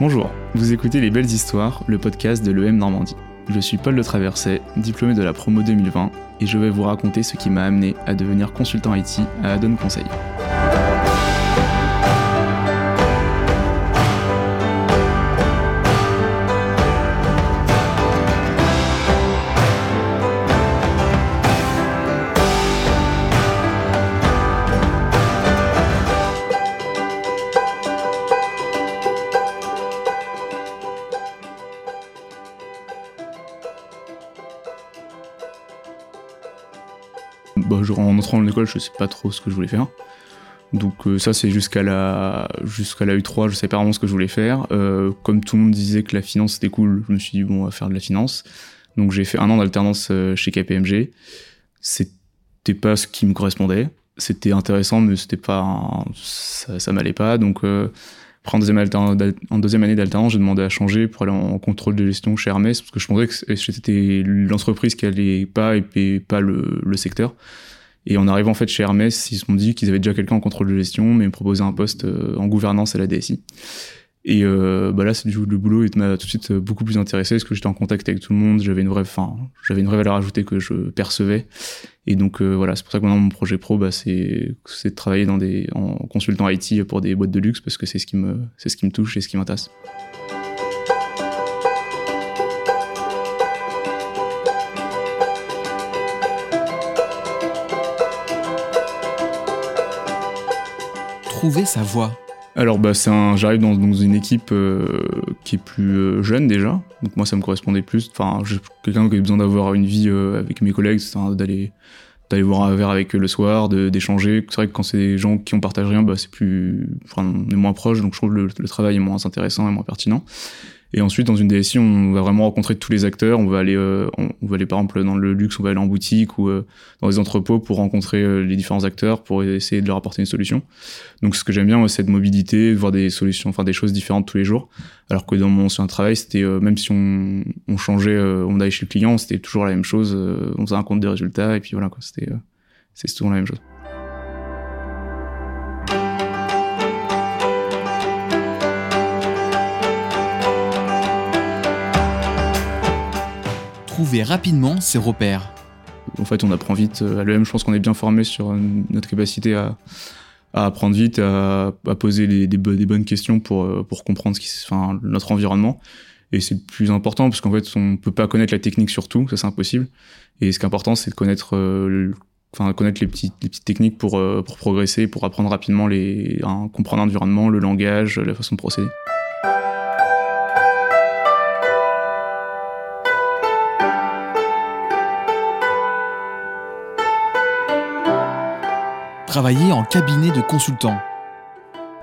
Bonjour, vous écoutez Les Belles Histoires, le podcast de l'EM Normandie. Je suis Paul de Traverset, diplômé de la promo 2020, et je vais vous raconter ce qui m'a amené à devenir consultant IT à Adon Conseil. Bah, en entrant en école, je sais pas trop ce que je voulais faire. Donc euh, ça c'est jusqu'à la jusqu'à la U3, je sais pas vraiment ce que je voulais faire. Euh, comme tout le monde disait que la finance c'était cool, je me suis dit bon on va faire de la finance. Donc j'ai fait un an d'alternance euh, chez KPMG. C'était pas ce qui me correspondait. C'était intéressant mais c'était pas ça, ça m'allait pas. Donc après, en deuxième, année d'alternance, j'ai demandé à changer pour aller en contrôle de gestion chez Hermès parce que je pensais que c'était l'entreprise qui allait pas et pas le, le secteur. Et en arrivant en fait chez Hermès, ils se sont dit qu'ils avaient déjà quelqu'un en contrôle de gestion, mais me proposaient un poste euh, en gouvernance à la DSI. Et euh, bah là, c'est du le boulot il m'a tout de suite euh, beaucoup plus intéressé parce que j'étais en contact avec tout le monde, j'avais une vraie, j'avais une vraie valeur ajoutée que je percevais. Et donc euh, voilà, c'est pour ça que mon projet pro, bah, c'est c'est de travailler dans des en consultant IT pour des boîtes de luxe parce que c'est ce qui me c'est ce qui me touche et ce qui m'intéresse. Trouver sa voie. Alors bah c'est un, j'arrive dans, dans une équipe euh, qui est plus euh, jeune déjà, donc moi ça me correspondait plus. Enfin, j'ai quelqu'un qui a besoin d'avoir une vie euh, avec mes collègues, c'est d'aller d'aller boire un verre avec eux le soir, d'échanger. C'est vrai que quand c'est des gens qui on partage rien, bah c'est plus, enfin, on est moins proche, donc je trouve le, le travail est moins intéressant et moins pertinent. Et ensuite dans une DSI, on va vraiment rencontrer tous les acteurs. On va aller, euh, on, va aller par exemple dans le luxe, on va aller en boutique ou euh, dans les entrepôts pour rencontrer euh, les différents acteurs pour essayer de leur apporter une solution. Donc ce que j'aime bien, c'est cette mobilité, voir des solutions, enfin des choses différentes tous les jours. Alors que dans mon ancien travail, c'était euh, même si on, on changeait, euh, on allait chez le client, c'était toujours la même chose. on faisait un compte des résultats et puis voilà quoi. C'était c'est souvent la même chose. Rapidement ses repères. En fait, on apprend vite. euh, À l'EM, je pense qu'on est bien formé sur euh, notre capacité à, apprendre vite, à, à poser des, bo- des bonnes questions pour, euh, pour comprendre ce qui, notre environnement. Et c'est le plus important parce qu'en fait, on peut pas connaître la technique sur tout, ça c'est impossible. Et ce qui est important, c'est de connaître, enfin, connaître les petites, techniques pour, progresser, pour apprendre rapidement hein, comprendre l'environnement, le langage, la façon de procéder. Travailler en cabinet de consultant.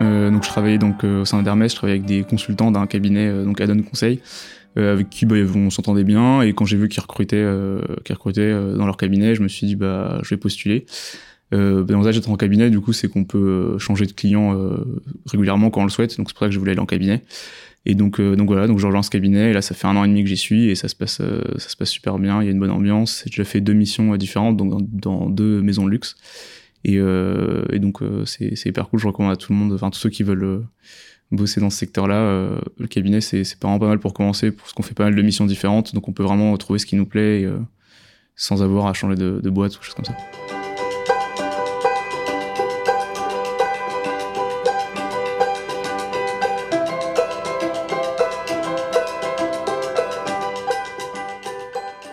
Euh, donc je travaillais donc euh, au sein d'Hermès, je travaillais avec des consultants d'un cabinet euh, donc Adon Conseil euh, avec qui bah, on s'entendait bien et quand j'ai vu qu'ils recrutaient qu'ils recrutaient dans leur cabinet, je me suis dit bah je vais postuler. Bah, L'avantage d'être en cabinet du coup c'est qu'on peut changer de client régulièrement quand on le souhaite donc c'est pour ça que je voulais aller en cabinet. Et donc donc voilà donc je rejoins ce cabinet et là ça fait un an et demi que j'y suis et ça se passe ça se passe super bien, il y a une bonne ambiance. J'ai déjà fait deux missions différentes donc dans, dans deux maisons de luxe. Et, euh, et donc euh, c'est hyper cool, je recommande à tout le monde, enfin tous ceux qui veulent euh, bosser dans ce secteur-là, le cabinet c'est vraiment pas mal pour commencer, parce qu'on fait pas mal de missions différentes, donc on peut vraiment trouver ce qui nous plaît sans avoir à changer de, de boîte ou choses comme ça.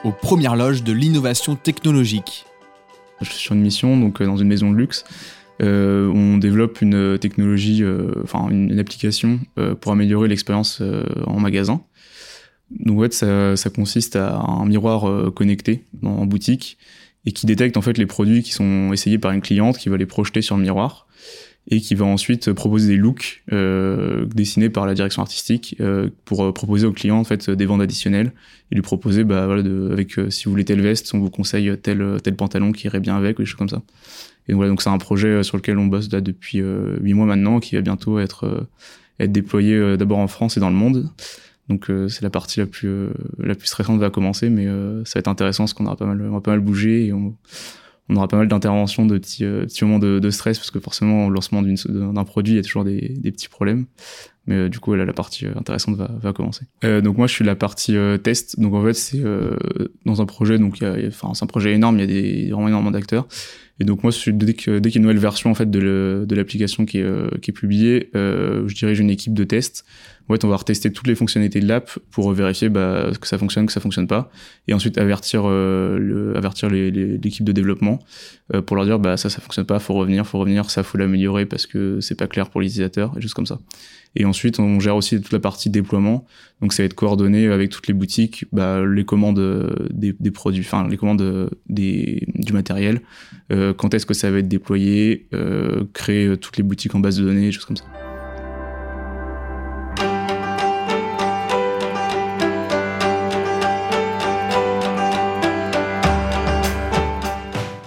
Aux premières loges de l'innovation technologique. Je suis sur une mission donc euh, dans une maison de luxe. Euh, on développe une euh, technologie, enfin une, application pour améliorer l'expérience en magasin. Donc ça, consiste à un miroir connecté en boutique et qui détecte en fait les produits qui sont essayés par une cliente, qui va les projeter sur le miroir et qui va ensuite proposer des looks euh, dessinés par la direction artistique euh, pour euh, proposer au client en fait des ventes additionnelles et lui proposer bah voilà de, avec euh, si vous voulez telle veste on vous conseille tel euh, tel pantalon qui irait bien avec ou des choses comme ça. Et voilà donc c'est un projet euh, sur lequel on bosse là depuis huit mois maintenant qui va bientôt être être déployé d'abord en France et dans le monde. Donc c'est la partie la plus la plus stressante va commencer mais ça va être intéressant parce qu'on aura pas mal on va pas mal bouger et on on aura pas mal d'interventions, de petits, euh, moments de, stress, parce que forcément, au lancement d'un produit, il y a toujours des petits problèmes. Mais euh, du coup, là, la partie intéressante va, va commencer. donc moi, je suis la partie test. Donc en fait, c'est dans un projet, donc enfin, c'est un projet énorme. Il y a des vraiment énormément d'acteurs. Et donc moi, dès qu'il dès y a une nouvelle version en fait de l'application qui, est, qui est publiée, je dirige une équipe de test en fait, on va retester toutes les fonctionnalités de l'app pour vérifier bah, que ça fonctionne, que ça fonctionne pas, et ensuite avertir euh, le, avertir l'équipe de développement euh, pour leur dire bah ça ça fonctionne pas, faut revenir, faut revenir, ça faut l'améliorer parce que c'est pas clair pour l'utilisateur et juste comme ça. Et ensuite, on gère aussi toute la partie déploiement. Donc, ça va être coordonné avec toutes les boutiques, bah, les commandes euh, des, produits, enfin les commandes des, du matériel. Euh, quand est-ce que ça va être déployé, euh, créer toutes les boutiques en base de données, choses comme ça.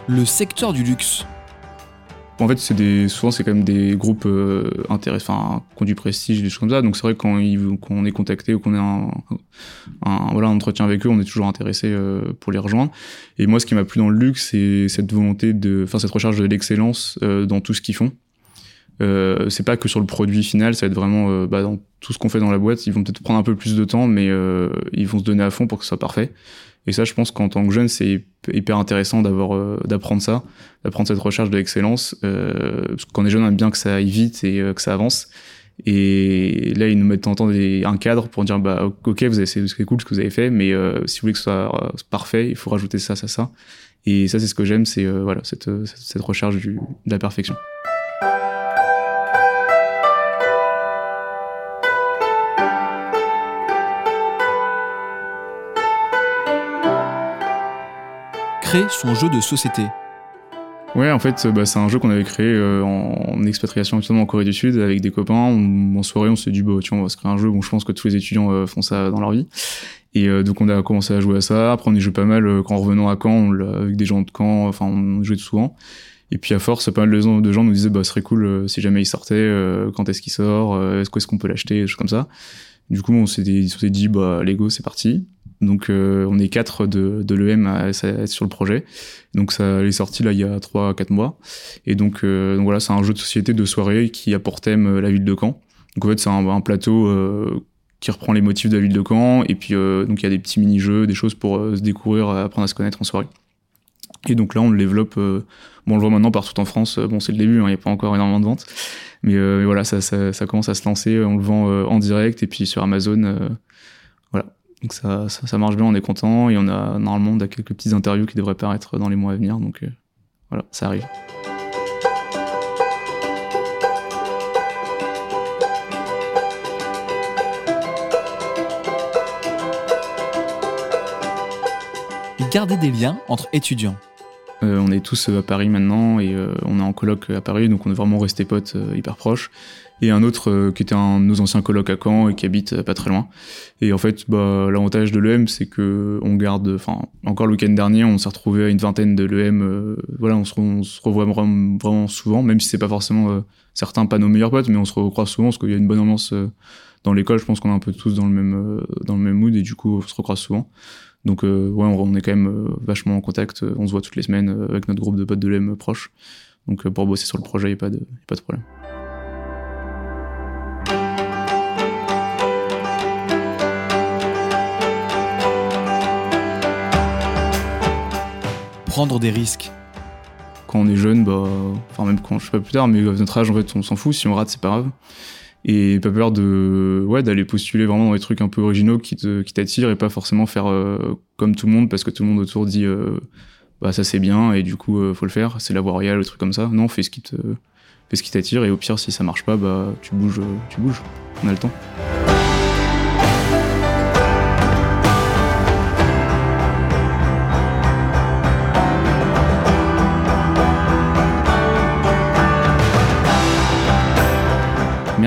le secteur du luxe. En fait, c'est des, souvent, c'est quand même des groupes euh, intéressants, qui ont du prestige, des choses comme ça. Donc, c'est vrai que quand, on est contacté ou qu'on a un, un, voilà, un entretien avec eux, on est toujours intéressé euh, pour les rejoindre. Et moi, ce qui m'a plu dans le luxe, c'est cette volonté de, enfin, cette recherche de l'excellence euh, dans tout ce qu'ils font. Euh, c'est pas que sur le produit final, ça va être vraiment euh, bah, dans tout ce qu'on fait dans la boîte. Ils vont peut-être prendre un peu plus de temps, mais euh, ils vont se donner à fond pour que ce soit parfait. Et ça, je pense qu'en tant que jeune, c'est hyper intéressant d'avoir, euh, d'apprendre ça, d'apprendre cette recherche de l'excellence. Euh, parce qu'on est jeune, on aime bien que ça aille vite et que ça avance. Et là, ils nous mettent en temps un cadre pour dire, bah, ok, vous avez, c'est cool ce que vous avez fait, mais si vous voulez que ce soit parfait, il faut rajouter ça, ça, ça. Et ça, c'est ce que j'aime, c'est voilà cette, cette recherche du, de la perfection. Créer son jeu de société. Ouais, en fait, bah, c'est un jeu qu'on avait créé euh, en, expatriation actuellement en Corée du Sud avec des copains. en soirée, on s'est dit, bah, tiens, on va se créer un jeu. Bon, je pense que tous les étudiants euh, font ça dans leur vie. Et euh, donc, on a commencé à jouer à ça. Après, on y jouait pas mal quand revenant à Caen, avec des gens de Caen. Enfin, on jouait souvent. Et puis, à force, pas mal de gens, nous disaient, bah, ce serait cool si jamais il sortait, quand est-ce qu'il sort, est-ce qu'on peut l'acheter, des choses comme ça. Du coup, on s'est dit, bah, Lego, c'est parti. Donc euh, on est quatre de, de l'EM à, être sur le projet. Donc ça est sorti là il y a 3-4 mois. Et donc, euh, donc voilà, c'est un jeu de société de soirée qui a pour thème euh, la ville de Caen. Donc en fait c'est un, un, plateau qui reprend les motifs de la ville de Caen. Et puis donc il y a des petits mini-jeux, des choses pour se découvrir, apprendre à se connaître en soirée. Et donc là on le développe, bon on le voit maintenant partout en France. Bon c'est le début, hein, il n'y a pas encore énormément de ventes. Mais, mais voilà, ça, ça, ça, commence à se lancer, on le vend en direct et puis sur Amazon donc ça, ça, marche bien, on est content et on a normalement on a quelques petites interviews qui devraient paraître dans les mois à venir. Donc euh, voilà, ça arrive. Garder des liens entre étudiants. Euh, on est tous à Paris maintenant et euh, on est en coloc à Paris, donc on est vraiment resté potes hyper proches et un autre euh, qui était un de nos anciens colocs à Caen et qui habite euh, pas très loin. Et en fait, bah, l'avantage de l'EM, c'est que on garde, enfin, encore le week-end dernier, on s'est retrouvé à une vingtaine de l'EM. Euh, voilà, on se, on se, revoit vraiment, souvent, même si c'est pas forcément certains pas nos meilleurs potes, mais on se recroise souvent parce qu'il y a une bonne ambiance dans l'école. Je pense qu'on est un peu tous dans le même dans le même mood et du coup, on se recroise souvent. Donc ouais, on, est quand même vachement en contact. On se voit toutes les semaines avec notre groupe de potes de l'EM proche. Donc pour bosser sur le projet, il n'y a pas de, pas de problème. prendre des risques Quand on est jeune, bah, enfin même quand je sais pas plus tard, mais à notre âge en fait on s'en fout, si on rate c'est pas grave. Et pas peur de ouais d'aller postuler vraiment dans des trucs un peu originaux qui te qui t'attirent et pas forcément faire euh, comme tout le monde parce que tout le monde autour dit euh, bah ça c'est bien et du coup euh, faut le faire, c'est la voie royale, le truc comme ça. Non, fais ce qui te fais ce qui t'attire et au pire si ça marche pas bah tu bouges tu bouges. On a le temps.